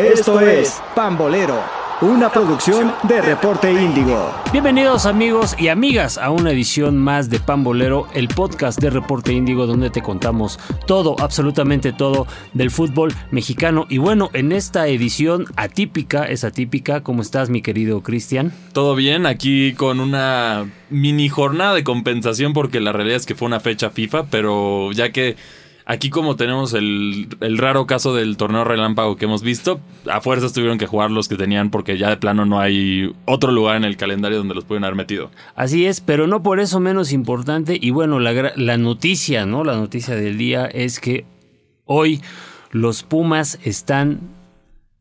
Esto es Pambolero, una producción de Reporte Índigo. Bienvenidos amigos y amigas a una edición más de Pambolero, el podcast de Reporte Índigo donde te contamos todo, absolutamente todo del fútbol mexicano. Y bueno, en esta edición atípica, es atípica, ¿cómo estás mi querido Cristian? Todo bien, aquí con una mini jornada de compensación porque la realidad es que fue una fecha FIFA, pero ya que Aquí como tenemos el, raro caso del torneo relámpago que hemos visto, a fuerzas tuvieron que jugar los que tenían porque ya de plano no hay otro lugar en el calendario donde los pueden haber metido. Así es, pero no por eso menos importante. Y bueno, la, la noticia, ¿no? La noticia del día es que hoy los Pumas están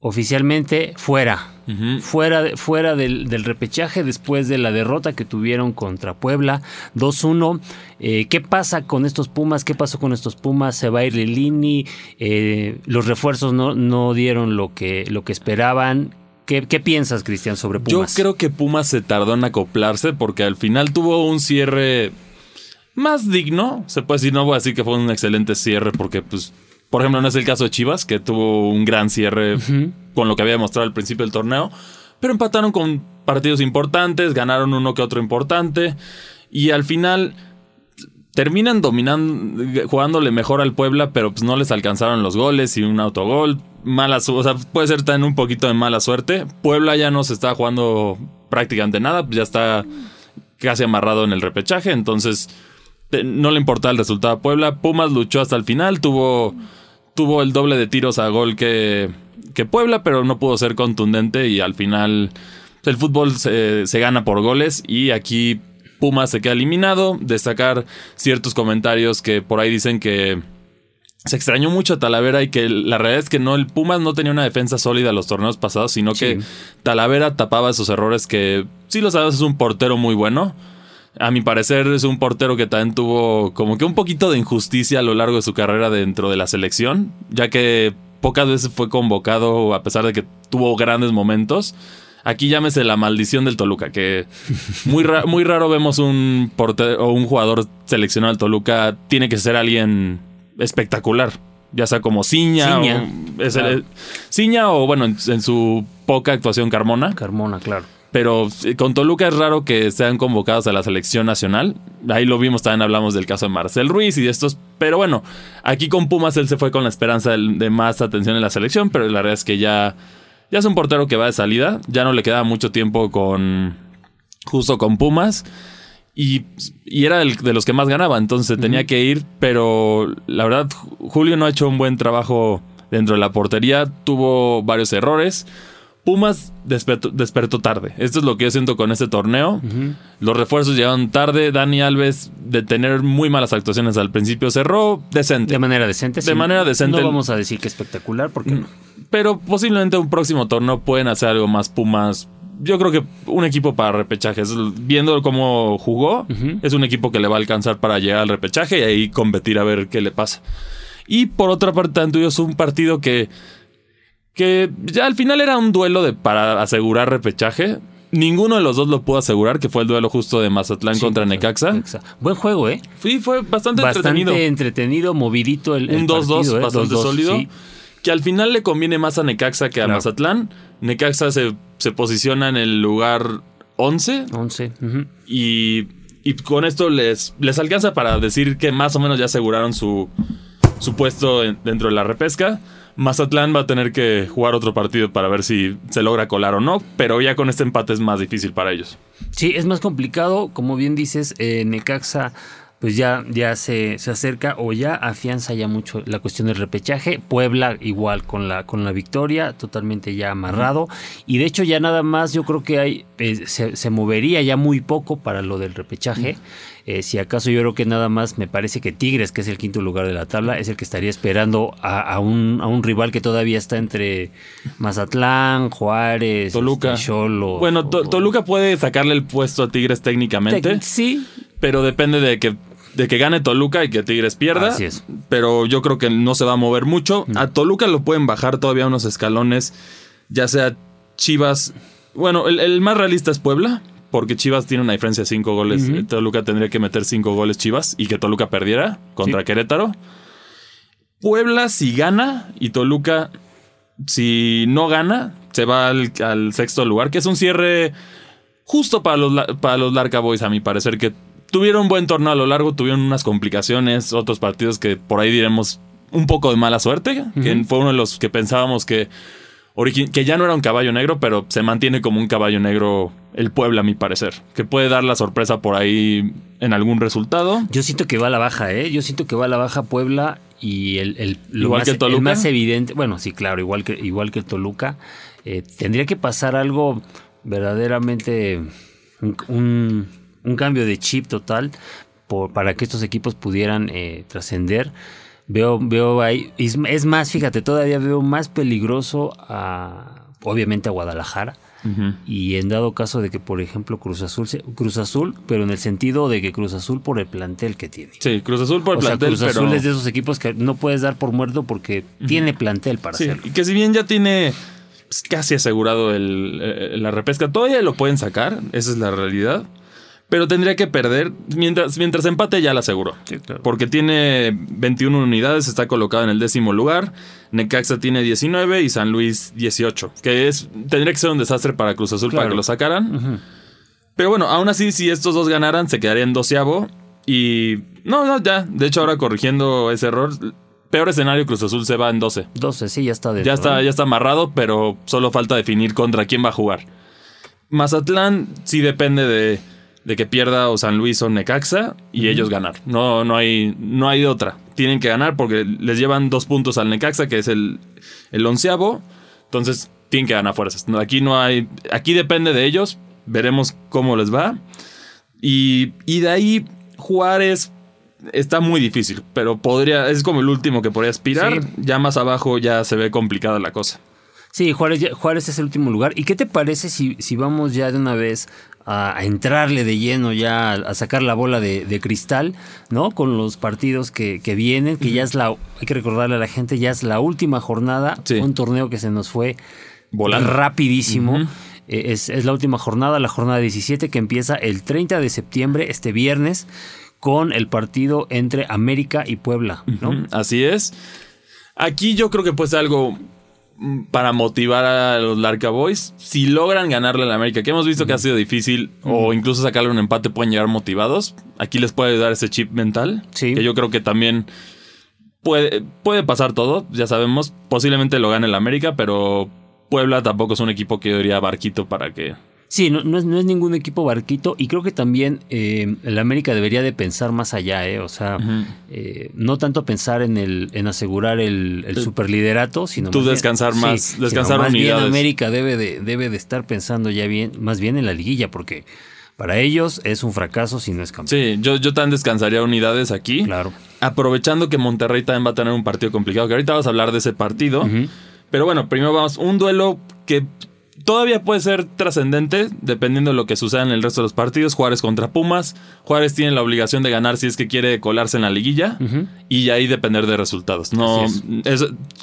oficialmente fuera. Fuera, fuera del, repechaje después de la derrota que tuvieron contra Puebla 2-1. Eh, ¿Qué pasa con estos Pumas? ¿Qué pasó con estos Pumas? Se va a ir Lilini. Eh, los refuerzos no, no dieron lo que, lo que esperaban. ¿Qué, piensas, Cristian, sobre Pumas? Yo creo que Pumas se tardó en acoplarse porque al final tuvo un cierre más digno. Se puede decir, no voy a decir que fue un excelente cierre porque pues por ejemplo, no es el caso de Chivas, que tuvo un gran cierre con lo que había demostrado al principio del torneo, pero empataron con partidos importantes, ganaron uno que otro importante, y al final terminan dominando, jugándole mejor al Puebla, pero pues no les alcanzaron los goles y un autogol. Mala, o sea, puede ser también un poquito de mala suerte. Puebla ya no se está jugando prácticamente nada, pues ya está casi amarrado en el repechaje, entonces no le importaba el resultado a Puebla. Pumas luchó hasta el final, tuvo tuvo el doble de tiros a gol que, que Puebla, pero no pudo ser contundente y al final el fútbol se, gana por goles y aquí Pumas se queda eliminado. Destacar ciertos comentarios que por ahí dicen que se extrañó mucho a Talavera y que la realidad es que no, el Pumas no tenía una defensa sólida los torneos pasados, sino que Talavera tapaba esos errores que, si lo sabes, es un portero muy bueno a mi parecer es un portero que también tuvo como que un poquito de injusticia a lo largo de su carrera dentro de la selección, ya que pocas veces fue convocado a pesar de que tuvo grandes momentos. Aquí llámese la maldición del Toluca, que muy, muy raro vemos un portero o un jugador seleccionado del Toluca, tiene que ser alguien espectacular, ya sea como Ciña, Ciña, o, o bueno, en, en su poca actuación Carmona. Carmona, claro. Pero con Toluca es raro que sean convocados a la selección nacional. Ahí lo vimos, también hablamos del caso de Marcel Ruiz y de estos. Pero bueno, aquí con Pumas él se fue con la esperanza de, más atención en la selección, pero la verdad es que ya, ya es un portero que va de salida. Ya no le queda mucho tiempo con. justo con Pumas. Y, era el, de los que más ganaba, entonces tenía que ir, pero la verdad, Julio no ha hecho un buen trabajo dentro de la portería, tuvo varios errores. Pumas despertó, tarde. Esto es lo que yo siento con este torneo. Los refuerzos llegaron tarde. Dani Alves, de tener muy malas actuaciones al principio, cerró decente. De manera decente. De manera decente. No vamos a decir que espectacular, porque no. Pero posiblemente un próximo torneo pueden hacer algo más Pumas. Yo creo que un equipo para repechajes, viendo cómo jugó, es un equipo que le va a alcanzar para llegar al repechaje y ahí competir a ver qué le pasa. Y por otra parte, tanto es un partido que que ya al final era un duelo de, para asegurar repechaje. Ninguno de los dos lo pudo asegurar, que fue el duelo justo de Mazatlán contra Necaxa. Buen juego, ¿eh? Sí, fue bastante, entretenido. Bastante entretenido, movidito el, Un 2-2 ¿eh? bastante sólido. Que al final le conviene más a Necaxa que a Mazatlán. Necaxa se, se, posiciona en el lugar 11. 11. y, y, con esto les, les alcanza para decir que más o menos ya aseguraron su, su puesto dentro de la repesca. Mazatlán va a tener que jugar otro partido para ver si se logra colar o no, pero ya con este empate es más difícil para ellos. Sí, es más complicado, como bien dices, eh, Necaxa pues ya, ya se, se, acerca o ya afianza ya mucho la cuestión del repechaje. Puebla igual con la, con la victoria, totalmente ya amarrado. Y de hecho ya nada más yo creo que hay, eh, se, movería ya muy poco para lo del repechaje. Eh, si acaso yo creo que nada más me parece que Tigres, que es el quinto lugar de la tabla, es el que estaría esperando a, un, a un, rival que todavía está entre Mazatlán, Juárez, Toluca. Cholo. Bueno, Toluca puede sacarle el puesto a Tigres técnicamente. sí. Pero depende de que de que gane Toluca y que Tigres pierda. Así es. Pero yo creo que no se va a mover mucho. A Toluca lo pueden bajar todavía unos escalones, ya sea Chivas. Bueno, el, más realista es Puebla, porque Chivas tiene una diferencia de cinco goles. Toluca tendría que meter cinco goles Chivas y que Toluca perdiera contra Querétaro. Puebla si gana y Toluca si no gana, se va al, al sexto lugar, que es un cierre justo para los, para los Larca Boys, a mi parecer, que tuvieron un buen torneo a lo largo, tuvieron unas complicaciones, otros partidos que por ahí diremos un poco de mala suerte, que fue uno de los que pensábamos que, que ya no era un caballo negro, pero se mantiene como un caballo negro el Puebla, a mi parecer, que puede dar la sorpresa por ahí en algún resultado. Yo siento que va a la baja, ¿eh? Yo siento que va a la baja Puebla y el, el- lo Igual más, que Toluca. el más evidente, bueno, sí, claro, igual que, igual que Toluca, eh, tendría que pasar algo verdaderamente, un, un- un cambio de chip total por- para que estos equipos pudieran eh, trascender. Veo, veo ahí, es, es más, fíjate, todavía veo más peligroso a, obviamente a Guadalajara. Y en dado caso de que, por ejemplo, Cruz Azul, Cruz Azul, pero en el sentido de que Cruz Azul por el plantel que tiene. Sí, Cruz Azul por el o sea, plantel, Cruz pero... Azul es de esos equipos que no puedes dar por muerto porque tiene plantel para Sí, hacerlo. y que si bien ya tiene pues, casi asegurado el, eh, la repesca, todavía lo pueden sacar, esa es la realidad. Pero tendría que perder, mientras, mientras empate ya la aseguró. Sí, claro. Porque tiene 21 unidades, está colocado en el décimo lugar. Necaxa tiene 19 y San Luis 18. Que es tendría que ser un desastre para Cruz Azul para que lo sacaran. Pero bueno, aún así, si estos dos ganaran, se quedaría en doceavo. Y no, no, ya. De hecho, ahora corrigiendo ese error, peor escenario, Cruz Azul se va en 12. 12, sí, ya está dentro. Ya está, ya está amarrado, pero solo falta definir contra quién va a jugar. Mazatlán sí depende de, de que pierda o San Luis o Necaxa y ellos ganar. No, no, hay, no hay otra. Tienen que ganar porque les llevan dos puntos al Necaxa, que es el, el onceavo. Entonces tienen que ganar fuerzas. Aquí no hay. Aquí depende de ellos. Veremos cómo les va. Y, y de ahí Juárez está muy difícil, pero podría. Es como el último que podría aspirar. Sí. Ya más abajo ya se ve complicada la cosa. Sí, Juárez, Juárez es el último lugar. ¿Y qué te parece si, si vamos ya de una vez a, a entrarle de lleno ya a, a sacar la bola de, de cristal, ¿no? Con los partidos que, que vienen, que ya es la, hay que recordarle a la gente, ya es la última jornada, Sí. un torneo que se nos fue Volando. rapidísimo. Eh, es, es la última jornada, la jornada 17 que empieza el 30 de septiembre, este viernes, con el partido entre América y Puebla, ¿no? Así es. Aquí yo creo que puede ser algo para motivar a los Larca Boys. Si logran ganarle a la América, que hemos visto que ha sido difícil, o incluso sacarle un empate, pueden llegar motivados. Aquí les puede dar ese chip mental. Sí. Que yo creo que también puede, puede pasar todo, ya sabemos. Posiblemente lo gane el América, pero Puebla tampoco es un equipo que yo diría barquito para que. Sí, no, no es, no es ningún equipo barquito y creo que también eh, el América debería de pensar más allá, ¿eh? O sea, eh, no tanto pensar en el en asegurar el, el superliderato, sino Tú más bien- descansar más, descansar más bien unidades. América debe de, debe de estar pensando ya bien, más bien en la liguilla, porque para ellos es un fracaso si no es campeón. Sí, yo, yo también descansaría unidades aquí. Claro. Aprovechando que Monterrey también va a tener un partido complicado, que ahorita vamos a hablar de ese partido. Pero bueno, primero vamos, un duelo que todavía puede ser trascendente, dependiendo de lo que suceda en el resto de los partidos. Juárez contra Pumas. Juárez tiene la obligación de ganar si es que quiere colarse en la liguilla. Ujú. Y ahí depender de resultados. No, es-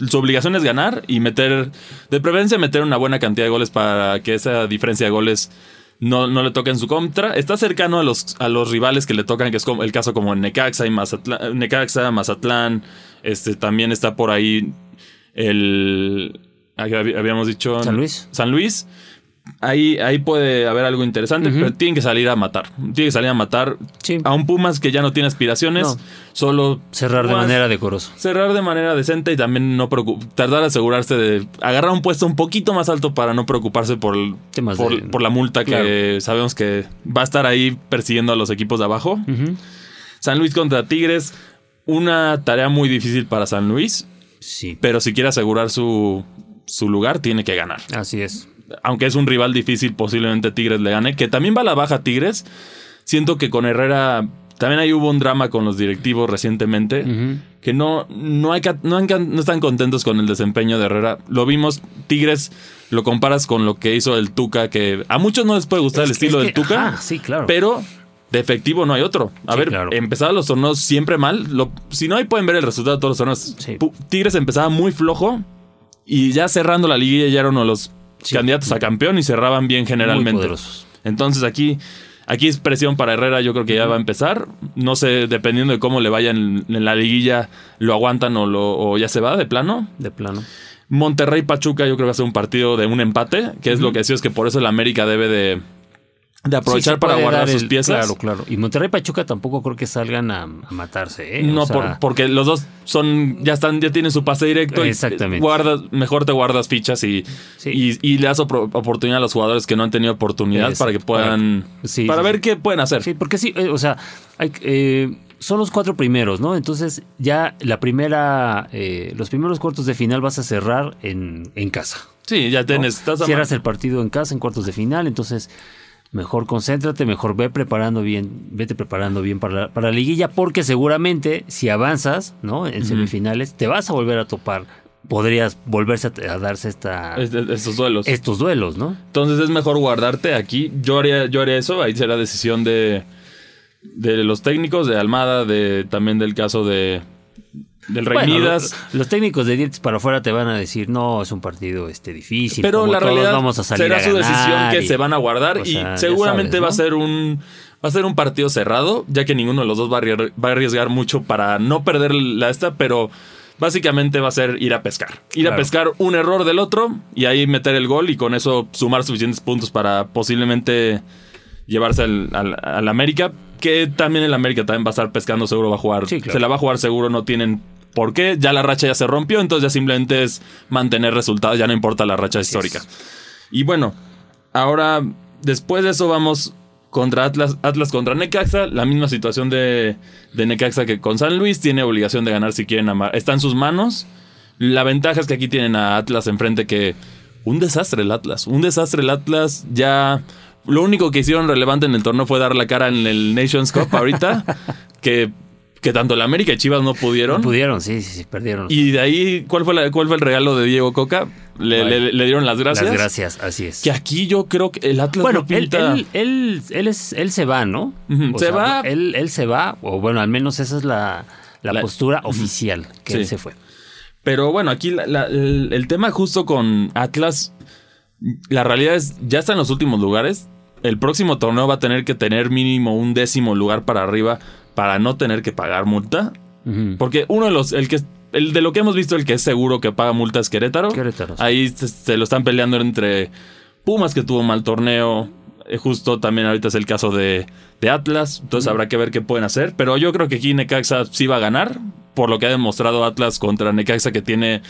su obligación es ganar y meter, de preferencia, meter una buena cantidad de goles para que esa diferencia de goles no, no le toque en su contra. Está cercano a los, a los rivales que le tocan, que es como el caso como Necaxa y Mazatlán. Necaxa, Mazatlán. Este, también está por ahí el. Ah, Habíamos dicho. San Luis. San Luis. Ahí, ahí puede haber algo interesante, pero tienen que salir a matar. Tienen que salir a matar Sí. a un Pumas que ya no tiene aspiraciones. No. Solo Cerrar de manera decorosa. cerrar de manera decente y también no tardar en asegurarse de agarrar un puesto un poquito más alto para no preocuparse por, el- por, de- por la multa que sabemos que va a estar ahí persiguiendo a los equipos de abajo. San Luis contra Tigres, una tarea muy difícil para San Luis, Sí, pero si quiere asegurar su, su lugar, tiene que ganar. así es. Aunque es un rival difícil, posiblemente Tigres le gane, que también va a la baja Tigres. Siento que con Herrera también ahí hubo un drama con los directivos recientemente que no, no, hay, no, no están contentos con el desempeño de Herrera. Lo vimos, Tigres, lo comparas con lo que hizo el Tuca, que a muchos no les puede gustar el Es estilo es del Tuca, ajá, sí, claro. pero de efectivo no hay otro. A Sí, ver, claro. empezaba los torneos siempre mal. Lo- si no, ahí pueden ver el resultado de todos los torneos. Sí. Tigres empezaba muy flojo y ya cerrando la liguilla ya eran uno de los Sí. candidatos a campeón y cerraban bien generalmente. Entonces aquí, Aquí es presión para Herrera, yo creo que ya va a empezar. No sé, dependiendo de cómo le vayan en, la liguilla, lo aguantan o, lo, o ya se va de plano. De plano. Monterrey Pachuca, yo creo que va a ser un partido de un empate, que es lo que decía, es que por eso el América debe de, de aprovechar para guardar sus piezas. Claro, claro. Y Monterrey y Pachuca tampoco creo que salgan a, matarse, ¿eh? No, porque los dos son, ya están, ya tienen su pase directo. Exactamente. Y guardas, mejor te guardas fichas y, y, le das oportunidad a los jugadores que no han tenido oportunidad para que puedan. Para, ver qué pueden hacer. Sí, porque sí, eh, o sea, hay, eh, son los cuatro primeros, ¿no? Entonces ya la primera, eh, los primeros cuartos de final vas a cerrar en, en casa. Sí, ya tienes. Cierras el partido en casa en cuartos de final, entonces mejor concéntrate, mejor ve preparando bien, vete preparando bien para la, para la liguilla, porque seguramente si avanzas, ¿no? En semifinales, te vas a volver a topar. Podrías volverse a, darse esta, estos duelos. Estos duelos, ¿no? Entonces es mejor guardarte aquí. Yo haría, yo haría eso, ahí será decisión de, de los técnicos, de Almada, de también del caso de, del Rey los, técnicos de dientes para afuera te van a decir, no, es un partido este difícil. Pero la realidad vamos a salir será su decisión que se van a guardar y seguramente va a ser un va a ser un partido cerrado, ya que ninguno de los dos va a, arriesgar mucho para no perder la esta, pero básicamente va a ser ir a pescar. Ir a pescar un error del otro y ahí meter el gol y con eso sumar suficientes puntos para posiblemente llevarse al, al, América, que también el América también va a estar pescando, seguro va a jugar. Se la va a jugar seguro, no tienen por qué. Ya la racha ya se rompió, entonces ya simplemente es mantener resultados, ya no importa la racha histórica. Y bueno, ahora después de eso vamos contra Atlas, Atlas contra Necaxa, la misma situación de, de Necaxa que con San Luis, tiene obligación de ganar si quieren amar. Está en sus manos. La ventaja es que aquí tienen a Atlas enfrente que un desastre el Atlas, un desastre el Atlas ya lo único que hicieron relevante en el torneo fue dar la cara en el Nations Cup ahorita, que, que tanto la América y Chivas no pudieron. No pudieron, sí, sí, sí, perdieron. Y de ahí, ¿cuál fue, cuál fue el regalo de Diego Coca? Le, dieron las gracias. Las gracias, así es. Que aquí yo creo que el Atlas bueno, él, él, él, es, él se va, ¿no? se va. Él, él se va, o bueno, al menos esa es la, la, postura oficial, que él se fue. Pero bueno, aquí el, el tema justo con Atlas, la realidad es, ya está en los últimos lugares el próximo torneo va a tener que tener mínimo un décimo lugar para arriba para no tener que pagar multa. Porque uno de los, el que el de lo que hemos visto, el que es seguro que paga multa es Querétaro. Querétaro. Ahí se, lo están peleando entre Pumas, que tuvo un mal torneo. Eh, justo también ahorita es el caso de, de Atlas. Entonces habrá que ver qué pueden hacer. Pero yo creo que aquí Necaxa sí va a ganar. Por lo que ha demostrado Atlas contra Necaxa, que tiene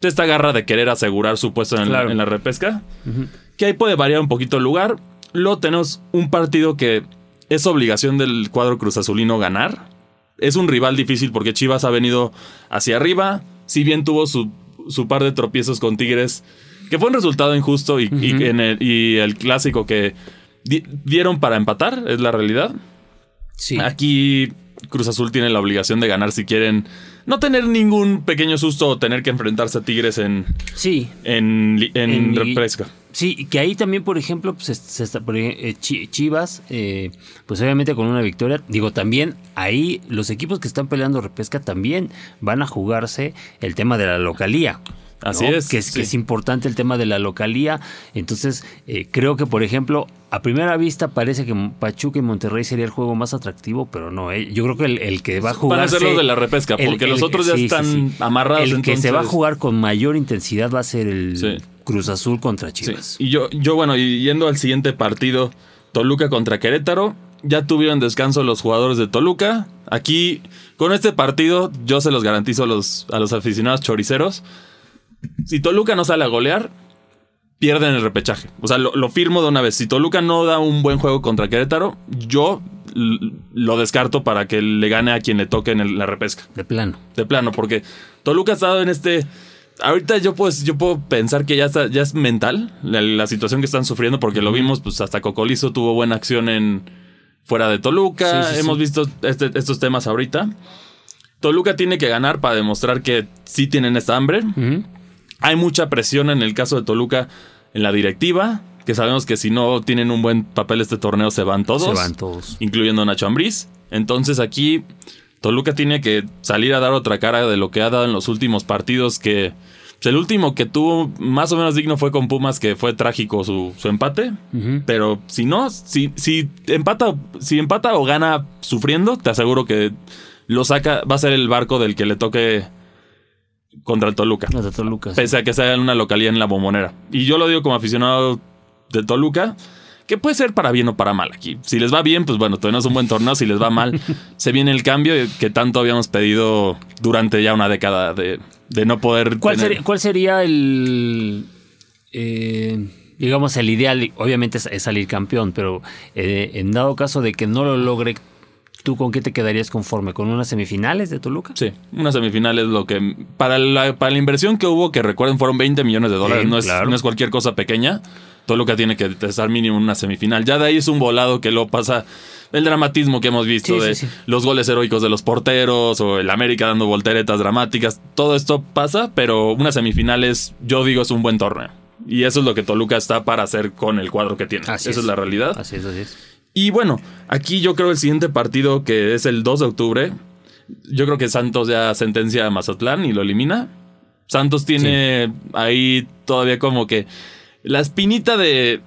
esta garra de querer asegurar su puesto en, la repesca. Que ahí puede variar un poquito el lugar. Luego tenemos un partido que es obligación del cuadro Cruz Azulino ganar. Es un rival difícil porque Chivas ha venido hacia arriba. Si bien tuvo su, par de tropiezos con Tigres, que fue un resultado injusto y, el, clásico que dieron para empatar, es la realidad. Sí. Aquí Cruz Azul tiene la obligación de ganar si quieren no tener ningún pequeño susto o tener que enfrentarse a Tigres en, sí. en, en. Sí, que ahí también, por ejemplo, pues, se está, eh, Chivas, eh, pues obviamente con una victoria, digo, también ahí los equipos que están peleando repesca también van a jugarse el tema de la localía. Así es. Que, es que es importante el tema de la localía. Entonces, eh, creo que, por ejemplo, a primera vista parece que Pachuca y Monterrey sería el juego más atractivo, pero no. Eh. Yo creo que el, que va a jugar. Van a ser los de la repesca, porque los otros ya están amarrados. El que se va a jugar con mayor intensidad va a ser el Cruz Azul contra Chivas. Y yo, yo, bueno, yendo al siguiente partido, Toluca contra Querétaro. Ya tuvieron descanso los jugadores de Toluca. Aquí, con este partido, yo se los garantizo a los, a los aficionados choriceros si Toluca no sale a golear, pierden el repechaje. O sea, lo, firmo de una vez. Si Toluca no da un buen juego contra Querétaro, yo lo descarto para que le gane a quien le toque en la repesca. De plano. De plano, porque Toluca ha estado en este. Ahorita yo, pues, yo puedo pensar que ya, está, ya es mental la, situación que están sufriendo, porque lo vimos, pues hasta Cocolizo tuvo buena acción en fuera de Toluca. Hemos visto este, estos temas ahorita. Toluca tiene que ganar para demostrar que sí tienen esta hambre. Hay mucha presión en el caso de Toluca en la directiva, que sabemos que si no tienen un buen papel este torneo se van todos. Se van todos. Incluyendo Nacho Ambriz. Entonces aquí Toluca tiene que salir a dar otra cara de lo que ha dado en los últimos partidos que el último que tuvo más o menos digno fue con Pumas, que fue trágico su, su empate. Pero si no, si, si, empata, si empata o gana sufriendo, te aseguro que lo saca, va a ser el barco del que le toque contra el Toluca. Contra Toluca. sí. Pese a que sea en una localidad en la bombonera. Y yo lo digo como aficionado de Toluca, que puede ser para bien o para mal aquí. Si les va bien, pues bueno, todavía no es un buen torneo. Si les va mal, se viene el cambio que tanto habíamos pedido durante ya una década de, de no poder. ¿Cuál, tener- sería, cuál sería el. eh, digamos, el ideal? Obviamente es, es salir campeón, pero eh, en dado caso de que no lo logre, ¿tú con qué te quedarías conforme? ¿Con unas semifinales de Toluca? Sí, una semifinal es lo que. Para la, para la inversión que hubo, que recuerden, fueron 20 millones de dólares. Sí, no, es, claro. no es cualquier cosa pequeña. Toluca tiene que estar mínimo en una semifinal. Ya de ahí es un volado que lo pasa. El dramatismo que hemos visto Sí, de sí, sí. los goles heroicos de los porteros o el América dando volteretas dramáticas. Todo esto pasa, pero una semifinal es, yo digo, es un buen torneo. Y eso es lo que Toluca está para hacer con el cuadro que tiene. Así Esa es. la realidad. Así es, así es. Y bueno, aquí yo creo el siguiente partido, que es el 2 de octubre, yo creo que Santos ya sentencia a Mazatlán y lo elimina. Santos tiene ahí todavía como que la espinita de,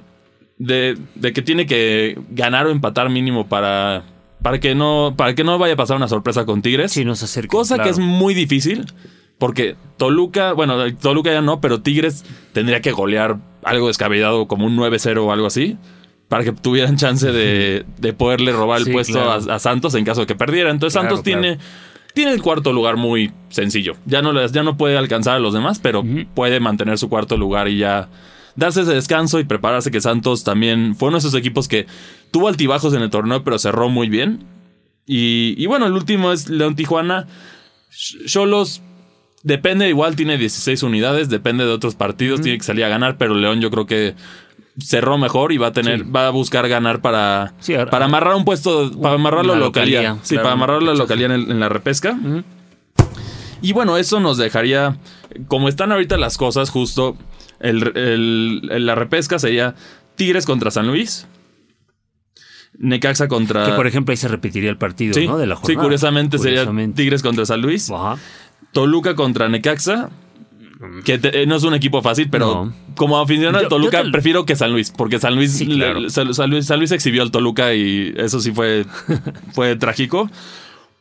de, de que tiene que ganar o empatar mínimo para, para, que no, para que no vaya a pasar una sorpresa con Tigres. Sí, nos acerca. Cosa que es muy difícil. Porque Toluca, bueno, Toluca ya no, pero Tigres tendría que golear algo descabellado como un 9-0 o algo así. Para que tuvieran chance de, de poderle robar el Sí, puesto claro. a, a Santos en caso de que perdiera. Entonces Claro, Santos tiene, tiene el cuarto lugar muy sencillo. Ya no, ya no puede alcanzar a los demás, pero puede mantener su cuarto lugar y ya darse ese descanso y prepararse que Santos también fue uno de esos equipos que tuvo altibajos en el torneo, pero cerró muy bien. Y, y bueno, el último es León Tijuana. Cholos depende, igual tiene 16 unidades, depende de otros partidos, tiene que salir a ganar, pero León yo creo que cerró mejor y va a tener, Sí. va a buscar ganar para, Sí, ahora- para amarrar un puesto, para amarrar la localía, sí, claro, para amarrar la en, el- en la repesca. Y bueno, eso nos dejaría, como están ahorita las cosas, justo el, el- la repesca sería Tigres contra San Luis, Necaxa contra... Que por ejemplo ahí se repetiría el partido, Sí, ¿no? De la sí, jornada. curiosamente, sería. Tigres contra San Luis. Ajá. Toluca contra Necaxa. Que te- eh, no es un equipo fácil, pero No. como aficionado de Toluca, te- prefiero que San Luis, porque San Luis, Sí, claro. le- San, San Luis, San Luis exhibió al Toluca y eso sí fue, fue trágico.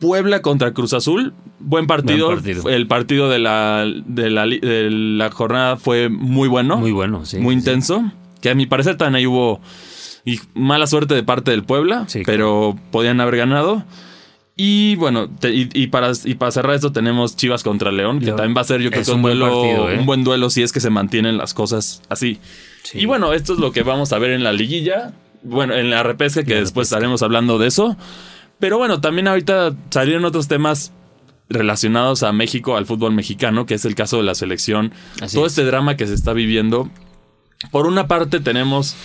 Puebla contra Cruz Azul, buen partido. Buen partido. El partido de la, de, la, li- de la jornada fue muy bueno, Muy bueno, sí. muy sí. intenso. Que a mi parecer también ahí hubo y mala suerte de parte del Puebla, Sí, pero podían haber ganado. Y bueno, te- y, y para, y para cerrar esto tenemos Chivas contra León, que León. también va a ser yo creo Es que un, un buen duelo, partido, ¿eh? un buen duelo si es que se mantienen las cosas así. Sí. Y bueno, esto es lo que vamos a ver en la liguilla. Bueno, en la repesca, que La después repesca. estaremos hablando de eso. Pero bueno, también ahorita salieron otros temas relacionados a México, al fútbol mexicano, que es el caso de la selección. Así Todo es. este drama que se está viviendo. Por una parte tenemos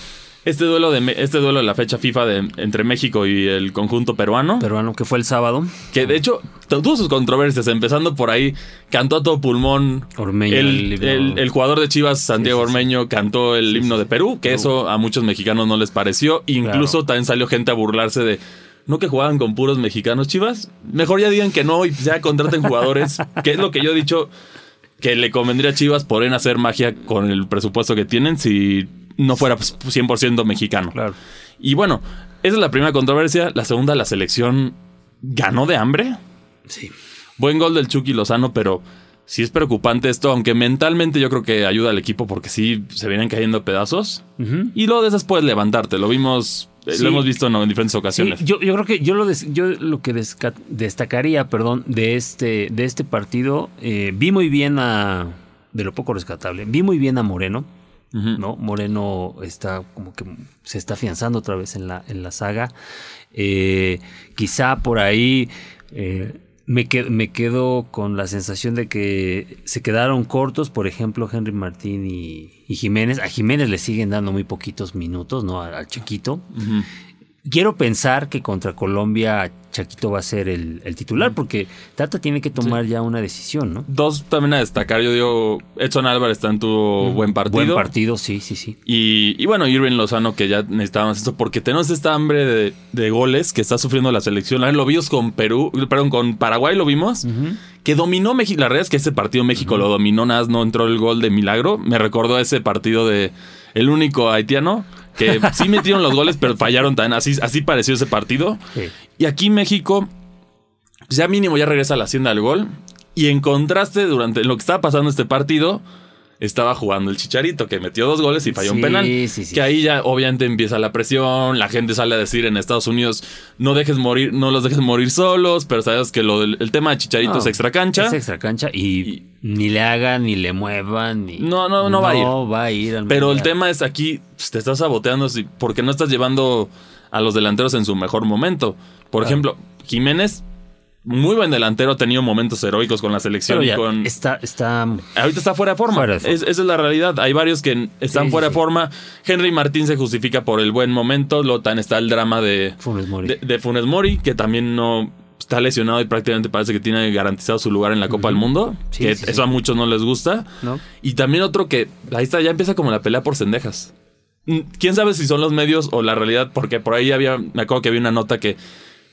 este duelo de este duelo de la fecha FIFA de, entre México y el conjunto peruano. Peruano, que fue el sábado. Que de hecho tu- tuvo sus controversias, empezando por ahí, cantó a todo pulmón. Ormeño, el, el himno. el- el jugador de Chivas, Santiago Sí, sí, sí. Ormeño, cantó el himno de Perú, que Perú. eso a muchos mexicanos no les pareció. Incluso Claro. también salió gente a burlarse de. ¿No que jugaban con puros mexicanos, Chivas? Mejor ya digan que no y ya contraten jugadores, que es lo que yo he dicho que le convendría a Chivas poder hacer magia con el presupuesto que tienen si no fuera pues, 100% mexicano. Claro. Y bueno, esa es la primera controversia. La segunda, la selección ganó de hambre. Sí. Buen gol del Chucky Lozano, pero sí es preocupante esto, aunque mentalmente yo creo que ayuda al equipo porque sí se vienen cayendo pedazos. Y luego de esas puedes levantarte. Lo vimos, Sí. lo hemos visto en, en diferentes Sí, ocasiones. yo, yo creo que yo lo, des- yo lo que desca- destacaría, perdón, de este, de este partido, eh, vi muy bien a, de lo poco rescatable, vi muy bien a Moreno. ¿no? Moreno está como que se está afianzando otra vez en la, en la saga. Eh, quizá por ahí eh, me, qued- me quedo con la sensación de que se quedaron cortos, por ejemplo, Henry Martín y, Jiménez. A Jiménez le siguen dando muy poquitos minutos, ¿no? Al, chiquito. Quiero pensar que contra Colombia Chaquito va a ser el, el titular, porque Tata tiene que tomar ya una decisión, ¿no? Dos también a destacar. Yo digo, Edson Álvarez también tuvo buen partido. Buen partido, sí, sí, sí. Y, y bueno, Irving Lozano, que ya necesitábamos eso, porque tenemos esta hambre de, de goles que está sufriendo la selección. Lo vimos con Perú, perdón, con Paraguay lo vimos, que dominó México. La realidad es que ese partido México lo dominó, nada, más no entró el gol de milagro. Me recordó ese partido de el único haitiano que sí metieron los goles, pero fallaron tan así, así pareció ese partido. Sí. Y aquí México, pues ya mínimo ya regresa a la hacienda del gol. Y en contraste, durante lo que estaba pasando este partido, estaba jugando el Chicharito, que metió dos goles y falló un penal. sí, sí. Que ahí ya obviamente empieza la presión, la gente sale a decir en Estados Unidos, no dejes morir, no los dejes morir solos, pero sabes que lo del el tema de Chicharito No, es extra cancha. Es extra cancha y, Y- ni le hagan, ni le muevan, ni. No, no, no va a ir. No va a ir al Pero el tema es aquí, pues, te estás saboteando porque no estás llevando a los delanteros en su mejor momento. Por ejemplo, Jiménez, muy buen delantero, ha tenido momentos heroicos con la selección. Ya con... está, está. Ahorita está fuera de forma. Fuera de forma. Es- esa es la realidad. Hay varios que están Sí, sí, fuera de sí. forma. Henry Martín se justifica por el buen momento. Lotan está el drama de, Funes Mori. de, de Funes Mori, que también no está lesionado y prácticamente parece que tiene garantizado su lugar en la Copa del Mundo. Sí, que sí, eso sí. a muchos no les gusta. ¿no? Y también otro que ahí está, ya empieza como la pelea por cendejas. Quién sabe si son los medios o la realidad, porque por ahí había, me acuerdo que había una nota que,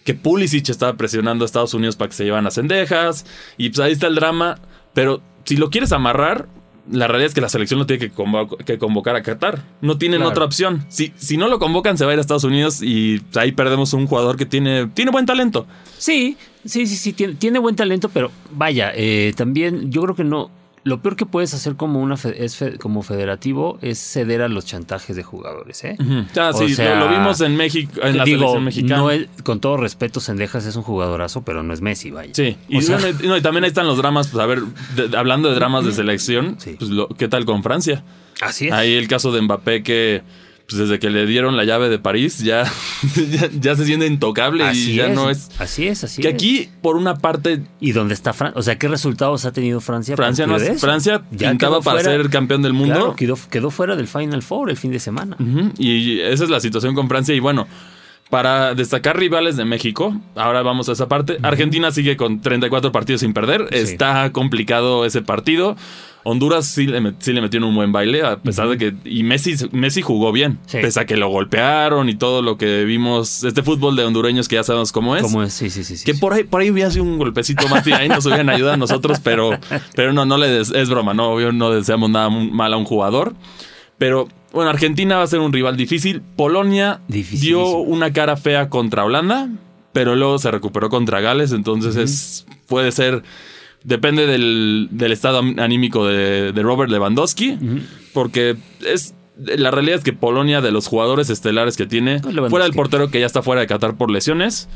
que Pulisic estaba presionando a Estados Unidos para que se llevan a cendejas. Y pues ahí está el drama. Pero si lo quieres amarrar, la realidad es que la selección lo tiene que, convo- que convocar a Qatar. No tienen Claro. otra opción. Si, si no lo convocan, se va a ir a Estados Unidos y ahí perdemos un jugador que tiene, tiene buen talento. Sí, sí, sí, sí, tiene, tiene buen talento, pero vaya, eh, también yo creo que no. Lo peor que puedes hacer como una fe- es fe- como federativo es ceder a los chantajes de jugadores, ¿eh? Ah, O sí, sea, lo, lo vimos en México, en la Digo, selección mexicana. no es- con todo respeto, Sendejas es un jugadorazo, pero no es Messi, vaya. Sí, y, sea- no, y también ahí están los dramas, pues a ver, de- hablando de dramas de selección, Sí. pues lo- ¿qué tal con Francia? Así es. Ahí el caso de Mbappé que pues desde que le dieron la llave de París ya, ya, ya se siente intocable así y ya es, no es... Así es, así Que es. aquí, por una parte, ¿Y dónde está Francia? O sea, ¿qué resultados ha tenido Francia? Francia, no, eso? Francia Ya pintaba para fuera- ser campeón del mundo. Claro, quedó, quedó fuera del Final Four el fin de semana. Y esa es la situación con Francia. Y bueno, para destacar rivales de México, ahora vamos a esa parte. Argentina sigue con 34 partidos sin perder. Sí. Está complicado ese partido. Honduras sí le, sí le metieron un buen baile, a pesar de que. Y Messi, Messi jugó bien, Sí. pese a que lo golpearon y todo lo que vimos. Este fútbol de hondureños que ya sabemos cómo es. ¿Cómo es? Sí, sí, sí. Que sí. por ahí, por ahí hubiera sido un golpecito más y ahí nos hubieran ayudado a nosotros, pero, pero no, no le des- es broma, no, obvio no deseamos nada mal a un jugador. Pero bueno, Argentina va a ser un rival difícil. Polonia dio una cara fea contra Holanda, pero luego se recuperó contra Gales, entonces es, puede ser, depende del, del estado anímico de, de Robert Lewandowski, porque es... La realidad es que Polonia, de los jugadores estelares que tiene, Lewandowski. fuera del portero que ya está fuera de Qatar por lesiones,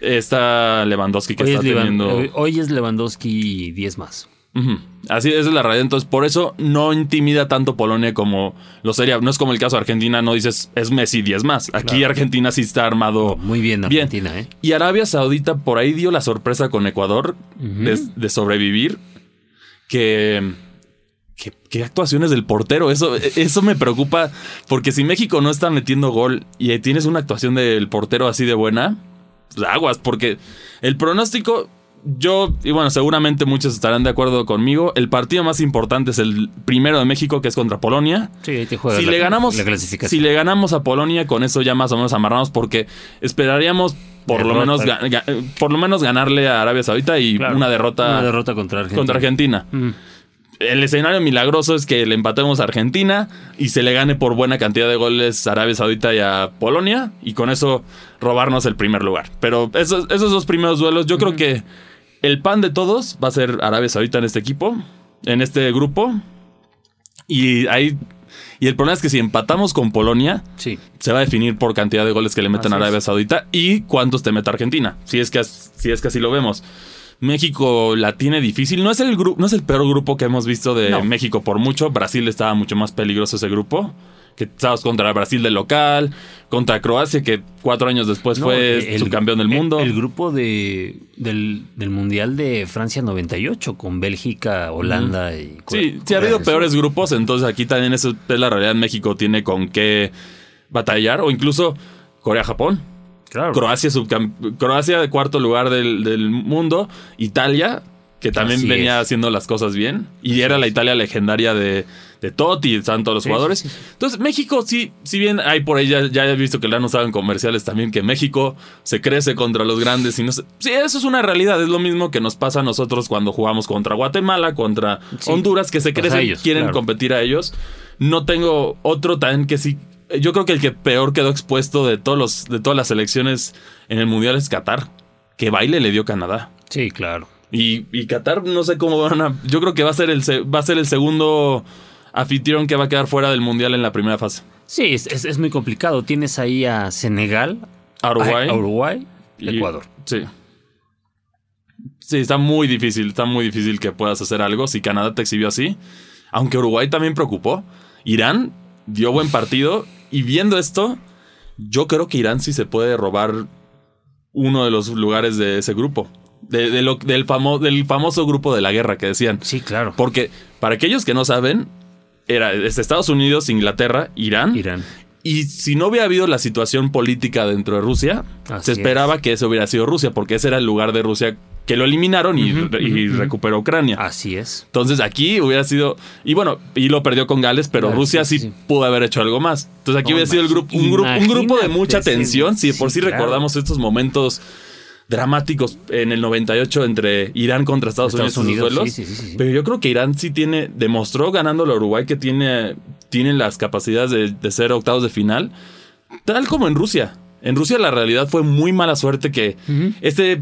está Lewandowski que Hoy está teniendo. hoy es Lewandowski 10 más. Así esa es la realidad. Entonces, por eso no intimida tanto Polonia como lo sería. No es como el caso de Argentina, no dices es Messi 10 más. Aquí Claro. Argentina sí está armado. Muy bien Argentina, ¿eh? Y Arabia Saudita por ahí dio la sorpresa con Ecuador de, de sobrevivir. Que, que actuaciones del portero. Eso, eso me preocupa. Porque si México no está metiendo gol y tienes una actuación del portero así de buena, pues aguas. Porque el pronóstico. Yo, y bueno, seguramente muchos estarán de acuerdo conmigo. El partido más importante es el primero de México, que es contra Polonia Sí, ahí te juega si la- le ganamos la clasificación. si le ganamos a Polonia con eso ya más o menos amarramos porque esperaríamos por lo menos ga- ga- por lo menos ganarle a Arabia Saudita y Claro, una derrota Una derrota contra Argentina. contra Argentina. Mm. El escenario milagroso es que le empatemos a Argentina y se le gane por buena cantidad de goles a Arabia Saudita y a Polonia y con eso robarnos el primer lugar. Pero esos, esos dos primeros duelos, yo creo que el pan de todos va a ser Arabia Saudita en este equipo, en este grupo. Y ahí y el problema es que si empatamos con Polonia, Sí. se va a definir por cantidad de goles que le meten a Arabia. Saudita y cuántos te mete Argentina. Si es que si es que así lo vemos. México la tiene difícil. No es el no es el peor grupo que hemos visto de No. México por mucho. Brasil estaba mucho más peligroso ese grupo. Que estábamos contra Brasil de local, contra Croacia, que cuatro años después No, fue el- subcampeón del el- mundo. El, grupo de, del, del Mundial de Francia 98 con Bélgica, Holanda y Sí, Corea- sí ha habido peores grupos, entonces aquí también eso es la realidad. México tiene con qué batallar, o incluso Corea-Japón. Claro. Croacia, Croacia cuarto lugar del, del mundo, Italia, que también Así venía es. haciendo las cosas bien, y era la Italia legendaria de, de Totti, estaban todos los Sí, jugadores. sí, sí. Entonces, México, sí, si bien hay por ahí, ya, ya he visto que le han usado en comerciales también, que México se crece contra los grandes y no sé. Sí, eso es una realidad, es lo mismo que nos pasa a nosotros cuando jugamos contra Guatemala, contra Honduras, que se crecen, ellos, quieren claro. competir a ellos. No tengo otro también que sí. Yo creo que el que peor quedó expuesto de todos los, de todas las selecciones en el Mundial es Qatar. Que baile le dio Canadá. Sí, claro. Y, y Qatar, no sé cómo van a. Yo creo que va a ser el va a ser el segundo anfitrión que va a quedar fuera del Mundial en la primera fase. Sí, es, es- es muy complicado. Tienes ahí a Senegal, A Uruguay. a Uruguay, y- Ecuador. Sí. Sí, está muy difícil. Está muy difícil que puedas hacer algo si Canadá te exhibió así. Aunque Uruguay también preocupó. Irán dio buen partido. Y viendo esto, yo creo que Irán sí se puede robar uno de los lugares de ese grupo. De, de lo- del, famo- del famoso grupo de la guerra que decían. Sí, claro. Porque para aquellos que no saben, era Estados Unidos, Inglaterra, Irán. Irán. Y si no hubiera habido la situación política dentro de Rusia, Así se esperaba que ese hubiera sido Rusia, porque ese era el lugar de Rusia que lo eliminaron y, y recuperó Ucrania. Así es. Entonces aquí hubiera sido. Y bueno, y lo perdió con Gales, pero Rusia sí, sí, sí. pudo haber hecho algo más. Entonces aquí hubiera sido el grupo, un, grupo, un grupo de mucha tensión. Si de por sí, sí claro. recordamos estos momentos dramáticos en el 98 entre Irán contra Estados, Estados Unidos, Unidos, sí, sí, sí, sí. Pero yo creo que Irán sí tiene, demostró ganando a Uruguay que tiene, tiene las capacidades de, de ser octavos de final, tal como en Rusia. En Rusia la realidad fue muy mala suerte que Ujú. ese,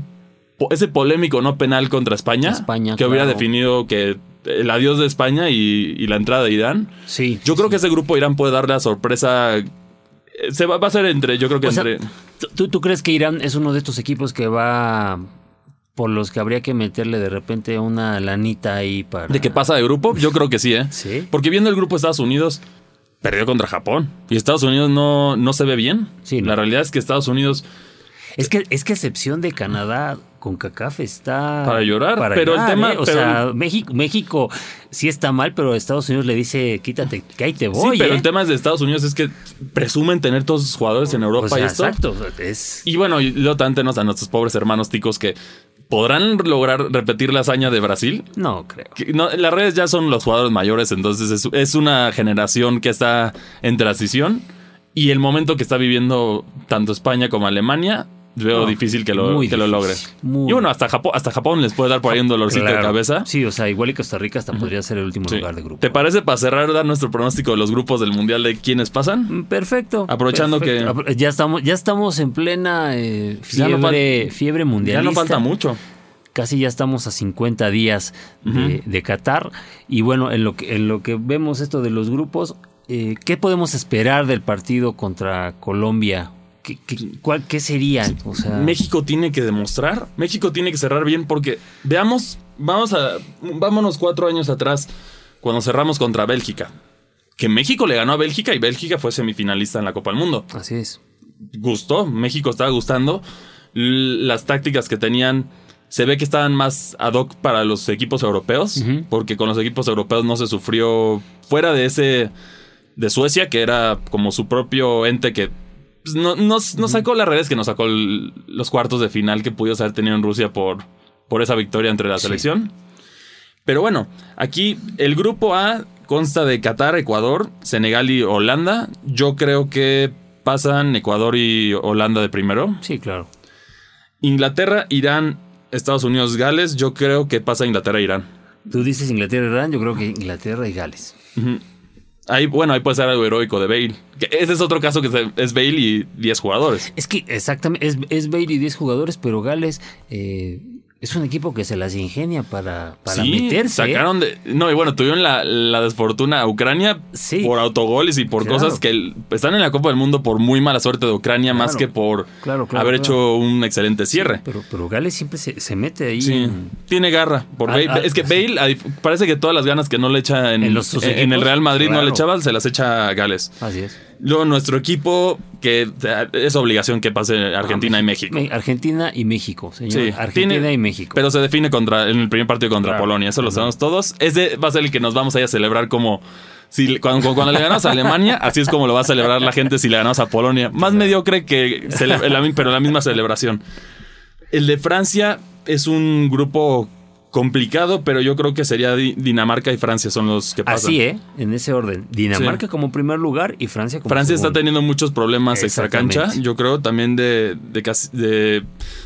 po- ese polémico no penal contra España, España, que hubiera definido que el adiós de España y, y la entrada de Irán. Sí. Yo creo que ese grupo Irán puede dar la sorpresa. Se va, va a ser entre, yo creo que O sea, entre. ¿tú, tú crees que Irán es uno de estos equipos que va por los que habría que meterle de repente una lanita ahí para... ¿De qué pasa de grupo? Yo creo que sí, ¿eh? Sí. Porque viendo el grupo de Estados Unidos, perdió contra Japón. Y Estados Unidos no, no se ve bien. Sí, no. La realidad es que Estados Unidos, Es que, es que a excepción de Canadá, con CACAF está... Para llorar, pero el llorar, tema- ¿eh? O pero- sea, México, México sí está mal, pero Estados Unidos le dice, quítate, que ahí te voy, sí, pero ¿eh? el tema de Estados Unidos es que presumen tener todos sus jugadores en Europa O sea, y esto. exacto. Es... Y bueno, y luego también tenemos a nuestros pobres hermanos ticos que podrán lograr repetir la hazaña de Brasil. No creo. No, las redes ya son los jugadores mayores, entonces es, es una generación que está en transición. Y el momento que está viviendo tanto España como Alemania, veo difícil que lo, que lo logre. y bueno, hasta Japón, hasta Japón les puede dar por ahí un dolorcito de cabeza. Sí, o sea, igual y Costa Rica hasta podría ser el último Sí. lugar de grupo. ¿Te parece para cerrar dar nuestro pronóstico de los grupos del Mundial de quiénes pasan? Mm, Perfecto. Aprovechando perfecto. Apro- Ya estamos, ya estamos en plena eh, Ya no fiebre, fiebre Ya no falta mucho. Casi ya estamos a 50 días de, de Qatar. Y bueno, en lo que, en lo que vemos esto de los grupos, eh, ¿qué podemos esperar del partido contra Colombia? ¿Qué, qué, cuál- qué sería? O sea, México tiene que demostrar, México tiene que cerrar bien porque veamos, vamos a, vámonos cuatro años atrás cuando cerramos contra Bélgica. Que México le ganó a Bélgica y Bélgica fue semifinalista en la Copa del Mundo. Así es. Gustó, México estaba gustando. Las tácticas que tenían se ve que estaban más ad hoc para los equipos europeos, porque con los equipos europeos no se sufrió fuera de ese de Suecia, que era como su propio ente que pues, no, sacó la realidad es que nos sacó el- los cuartos de final que pudimos haber tenido en Rusia por, por esa victoria entre la Sí. selección. Pero bueno, aquí el grupo A consta de Qatar, Ecuador, Senegal y Holanda. Yo creo que pasan Ecuador y Holanda de primero. Sí, claro. Inglaterra, Irán, Estados Unidos, Gales. Yo creo que pasa Inglaterra e Irán. Tú dices Inglaterra y Irán, yo creo que Inglaterra y Gales. Ahí, bueno, ahí puede ser algo heroico de Bale. Ese es otro caso que es Bale y 10 jugadores. Es que exactamente, es, es Bailey 10 jugadores, pero Gales eh, es un equipo que se las ingenia para, para sí, meterse. ¿eh? sacaron de. No, y bueno, tuvieron la, la desfortuna a Ucrania Sí. por autogoles y por Claro. cosas que están en la Copa del Mundo por muy mala suerte de Ucrania, más que por Claro, haber hecho un excelente cierre. Pero, pero Gales siempre se, se mete ahí. Sí, en- tiene garra. Por Ah, Bale. ah, es que. Bale, parece que todas las ganas que no le echa en, En los- en- el Real Madrid no le echaba, se las echa a Gales. Así es. Luego nuestro equipo, que es obligación que pase Argentina y México. Me- Argentina y México, señor. Sí, Argentina tiene- y México. Pero se define contra en el primer partido contra Claro. Polonia, eso lo sabemos todos. Ese va a ser el que nos vamos a ir a celebrar como Si, cuando, cuando le ganas a Alemania, así es como lo va a celebrar la gente si le ganas a Polonia. Más mediocre que, cele- la mi- pero la misma celebración. El de Francia es un grupo complicado, pero yo creo que sería Di- Dinamarca y Francia son los que pasan. Así, ¿eh? En ese orden. Dinamarca como primer lugar y Francia como Francia está teniendo muchos problemas extra cancha, yo creo, también de, de, de,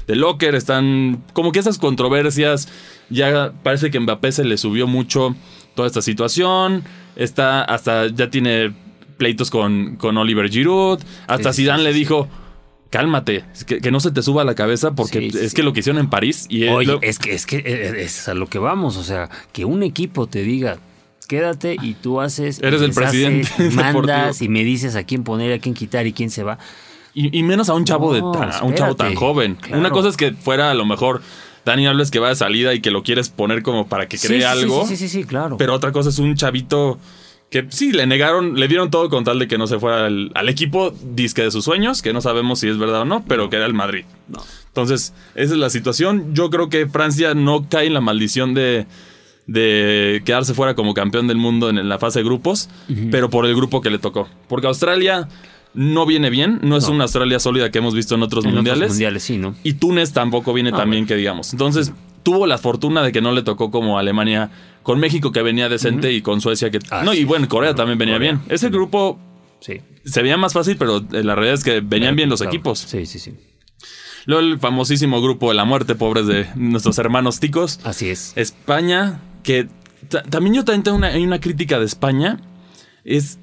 de Locker, están como que esas controversias, ya parece que Mbappé se le subió mucho toda esta situación, está hasta ya tiene pleitos con, con Oliver Giroud, hasta Zidane le dijo, cálmate, que, que no se te suba a la cabeza porque Sí, es sí. que lo que hicieron en París y es Oye, lo- es que, es que eh, es a lo que vamos, o sea, que un equipo te diga, quédate y tú haces... Eres el presidente deshaces, y mandas y me dices a quién poner, a quién quitar y quién se va. Y, y menos a un chavo de tan- a un chavo tan joven. Claro. Una cosa es que fuera a lo mejor Dani Alves que va de salida y que lo quieres poner como para que cree sí, algo. Sí, sí, sí, claro. Pero otra cosa es un chavito que sí, le negaron, le dieron todo con tal de que no se fuera al, al equipo disque de sus sueños, que no sabemos si es verdad o no, pero que era el Madrid. No. Entonces, esa es la situación. Yo creo que Francia no cae en la maldición de, de quedarse fuera como campeón del mundo en la fase de grupos, pero por el grupo que le tocó. Porque Australia no viene bien, no es una Australia sólida que hemos visto en otros En otros mundiales. mundiales, sí, ¿no? Y Túnez tampoco viene Ah, tan bien que digamos. Entonces, tuvo la fortuna de que no le tocó como Alemania con México que venía decente y con Suecia que... Ah, no, y bueno, Corea también venía Corea. bien. Ese grupo Sí. se veía más fácil, pero eh, la realidad es que venían bien los Claro. equipos. Sí, sí, sí. Luego el famosísimo grupo de la muerte, pobres de nuestros hermanos ticos. Así es. España, que ta- también yo también tengo una, hay una crítica de España. Es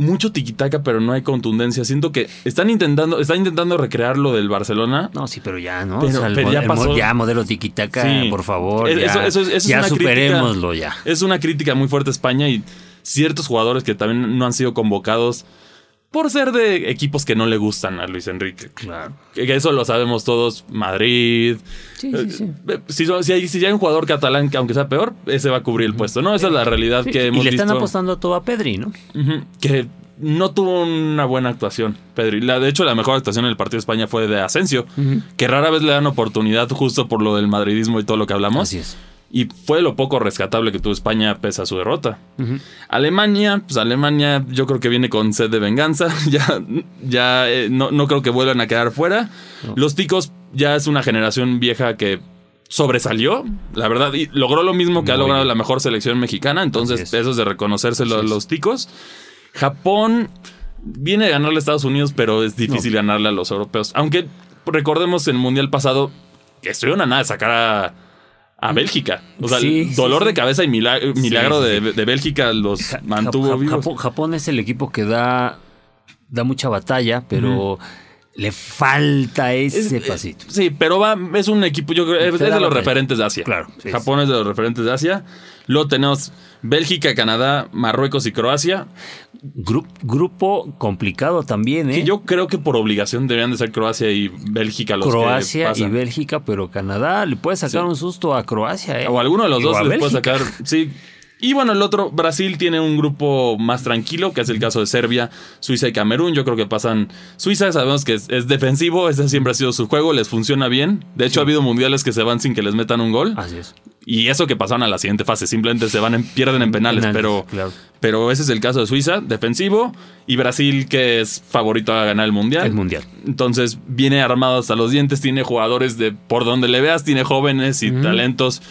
mucho tiquitaca, pero no hay contundencia. Siento que están intentando, están intentando recrear lo del Barcelona. No, sí, pero ya, ¿no? Pero- el pero mo- ya el pasó. ya modelo tiquitaca, Sí. por favor. Es- ya, eso- eso es- eso es ya crítica. superémoslo ya. Es una crítica muy fuerte a España y ciertos jugadores que también no han sido convocados por ser de equipos que no le gustan a Luis Enrique. Claro. Que eso lo sabemos todos. Madrid. Sí, sí, sí. Eh, Si, son- si hay, si hay un jugador catalán que aunque sea peor, ese va a cubrir el puesto, ¿no? Esa es la realidad Sí, que y hemos le están visto. apostando todo a Pedri, ¿no? Que no tuvo una buena actuación, Pedri. La, de hecho, la mejor actuación en el partido de España fue de Asensio, que rara vez le dan oportunidad justo por lo del madridismo y todo lo que hablamos. Así es. Y fue lo poco rescatable que tuvo España pese a su derrota. Alemania, pues Alemania yo creo que viene con sed de venganza. ya ya eh, no, no creo que vuelvan a quedar fuera. Los ticos ya es una generación vieja que sobresalió, la verdad, y logró lo mismo que ha Muy logrado bien. la mejor selección mexicana. Entonces, es. eso es de reconocérselo a los ticos. Japón viene a ganarle a Estados Unidos, pero es difícil ganarle a los europeos. Aunque recordemos en el mundial pasado que estuvieron a nada de sacar a, a Bélgica. O sea, Sí, el dolor sí. de cabeza y milagro, de, de Bélgica los Ja- mantuvo Ja- vivos. Japón, Japón es el equipo que da, da mucha batalla, pero le falta ese Es- pasito. eh, Sí, pero va, es un equipo, yo creo, es de los referentes de Asia. Claro, sí, Japón es de los referentes de Asia. Luego tenemos Bélgica, Canadá, Marruecos y Croacia. Gru- grupo complicado también, ¿eh? Que yo creo que por obligación deberían de ser Croacia y Bélgica los que Croacia y. Bélgica, pero Canadá le puede sacar Sí. un susto a Croacia, ¿eh? O alguno de los dos a les puede sacar. Sí. Y bueno, el otro, Brasil tiene un grupo más tranquilo, que es el caso de Serbia, Suiza y Camerún. Yo creo que pasan. Suiza sabemos que es, es defensivo, ese siempre ha sido su juego, les funciona bien. De hecho, ha habido mundiales que se van sin que les metan un gol. Así es. Y eso que pasaron a la siguiente fase, simplemente se van en, pierden en penales, Penales, pero, claro. pero ese es el caso de Suiza, defensivo, y Brasil que es favorito a ganar el mundial. El mundial. Entonces viene armado hasta los dientes, tiene jugadores de por donde le veas, tiene jóvenes y talentos.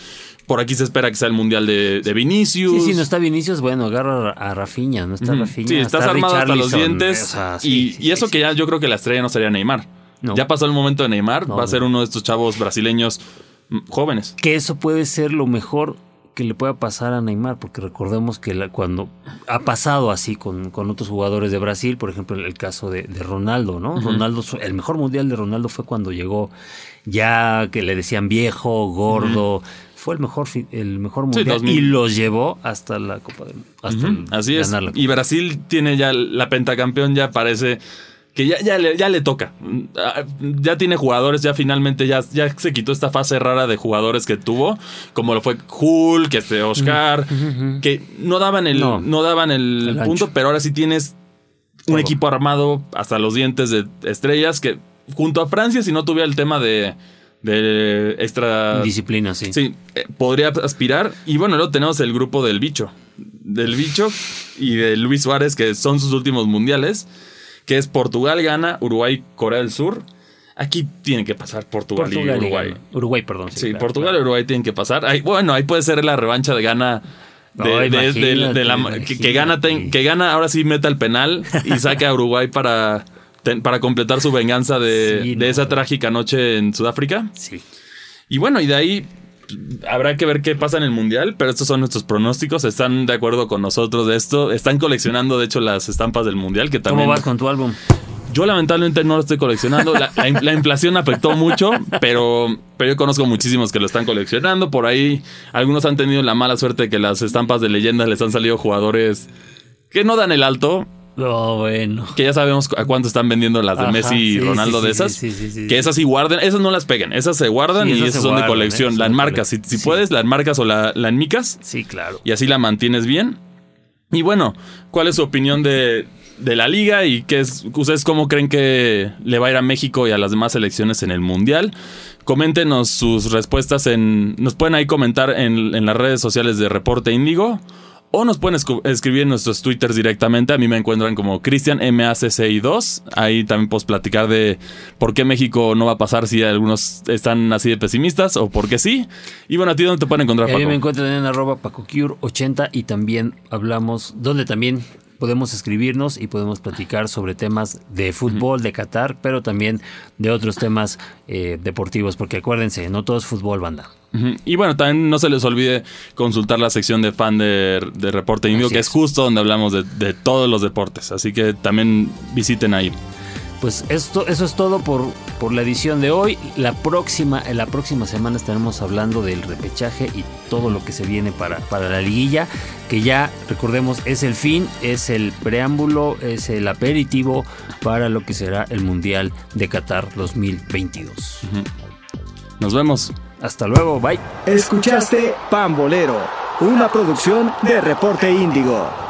Por aquí se espera que sea el mundial de, de Vinicius. Sí, sí, no está Vinicius, bueno, agarra a Rafinha, no está. Rafinha. Sí, estás está armado hasta los dientes. o sea, y, sí, sí, y eso que ya yo creo que la estrella no sería Neymar. No. Ya pasó el momento de Neymar, No, va a ser no. uno de estos chavos brasileños mm, jóvenes. que eso puede ser lo mejor que le pueda pasar a Neymar, porque recordemos que la- cuando ha pasado así con, con otros jugadores de Brasil, por ejemplo, el, el caso de, de Ronaldo, ¿no? Ronaldo, el mejor mundial de Ronaldo fue cuando llegó ya que le decían viejo, gordo, fue el mejor el mejor mundial 2000. y los llevó hasta la Copa del hasta el- Así es. Y Brasil tiene ya la pentacampeón, ya parece que ya, ya, le, ya le toca. Ya tiene jugadores, ya finalmente ya, ya se quitó esta fase rara de jugadores que tuvo, como lo fue Hulk, este Oscar, que no daban el, no. No. daban el, El punto, ancho. pero ahora sí tienes un Todo. equipo armado hasta los dientes de estrellas que junto a Francia, si no tuviera el tema de, de extra disciplina, sí. Sí, eh, podría aspirar. Y bueno, luego tenemos el grupo del bicho. del bicho y de Luis Suárez, que son sus últimos mundiales, que es Portugal gana, Uruguay, Corea del Sur. Aquí tienen que pasar Portugal, y Uruguay. Uruguay, perdón. Sí, Portugal y Uruguay tienen que pasar. Ahí, bueno, ahí puede ser la revancha de la, que, gana que gana ahora sí meta el penal y saque a Uruguay para, para completar su venganza de, esa trágica noche en Sudáfrica. Sí. Y bueno, y de ahí habrá que ver qué pasa en el mundial, pero estos son nuestros pronósticos. Están de acuerdo con nosotros de esto. Están coleccionando, de hecho, las estampas del mundial. Que también, ¿Cómo vas con tu álbum? Yo lamentablemente no lo estoy coleccionando. La, inflación afectó mucho, pero, pero yo conozco muchísimos que lo están coleccionando. Por ahí algunos han tenido la mala suerte de que las estampas de leyendas les han salido jugadores que no dan el alto. Oh, bueno. Que ya sabemos a cuánto están vendiendo las de Messi y Ronaldo de esas. que esas sí guarden, esas no las peguen, esas se guardan y esas, son de colección. La enmarcas, si, si puedes, la enmarcas o la, la enmicas. Sí, claro. Y así la mantienes bien. Y bueno, ¿cuál es su opinión de, de la liga y qué es, ustedes cómo creen que le va a ir a México y a las demás selecciones en el Mundial? Coméntenos sus respuestas en, nos pueden ahí comentar en, en las redes sociales de Reporte Índigo o nos pueden escribir en nuestros twitters directamente. A mí me encuentran como Cristian MACCI2. Ahí también puedo platicar de por qué México no va a pasar si algunos están así de pesimistas o por qué sí. Y bueno, ¿a ti dónde te pueden encontrar, Paco? A mí me encuentran en arroba PacoCure80 y también hablamos, donde también podemos escribirnos y podemos platicar sobre temas de fútbol, de Qatar, pero también de otros temas eh, deportivos, porque acuérdense, no todo es fútbol, banda. Y bueno, también no se les olvide consultar la sección de fan de, Reporte Indio, que es. justo donde hablamos de, de todos los deportes. Así que también visiten ahí. Pues esto, eso es todo por, por la edición de hoy. La próxima, en la próxima semana estaremos hablando del repechaje y todo lo que se viene para, para la liguilla, que ya recordemos es el fin, es el preámbulo, es el aperitivo para lo que será el Mundial de Qatar 2022. Nos vemos. Hasta luego, bye. Escuchaste Pambolero, una producción de Reporte Índigo.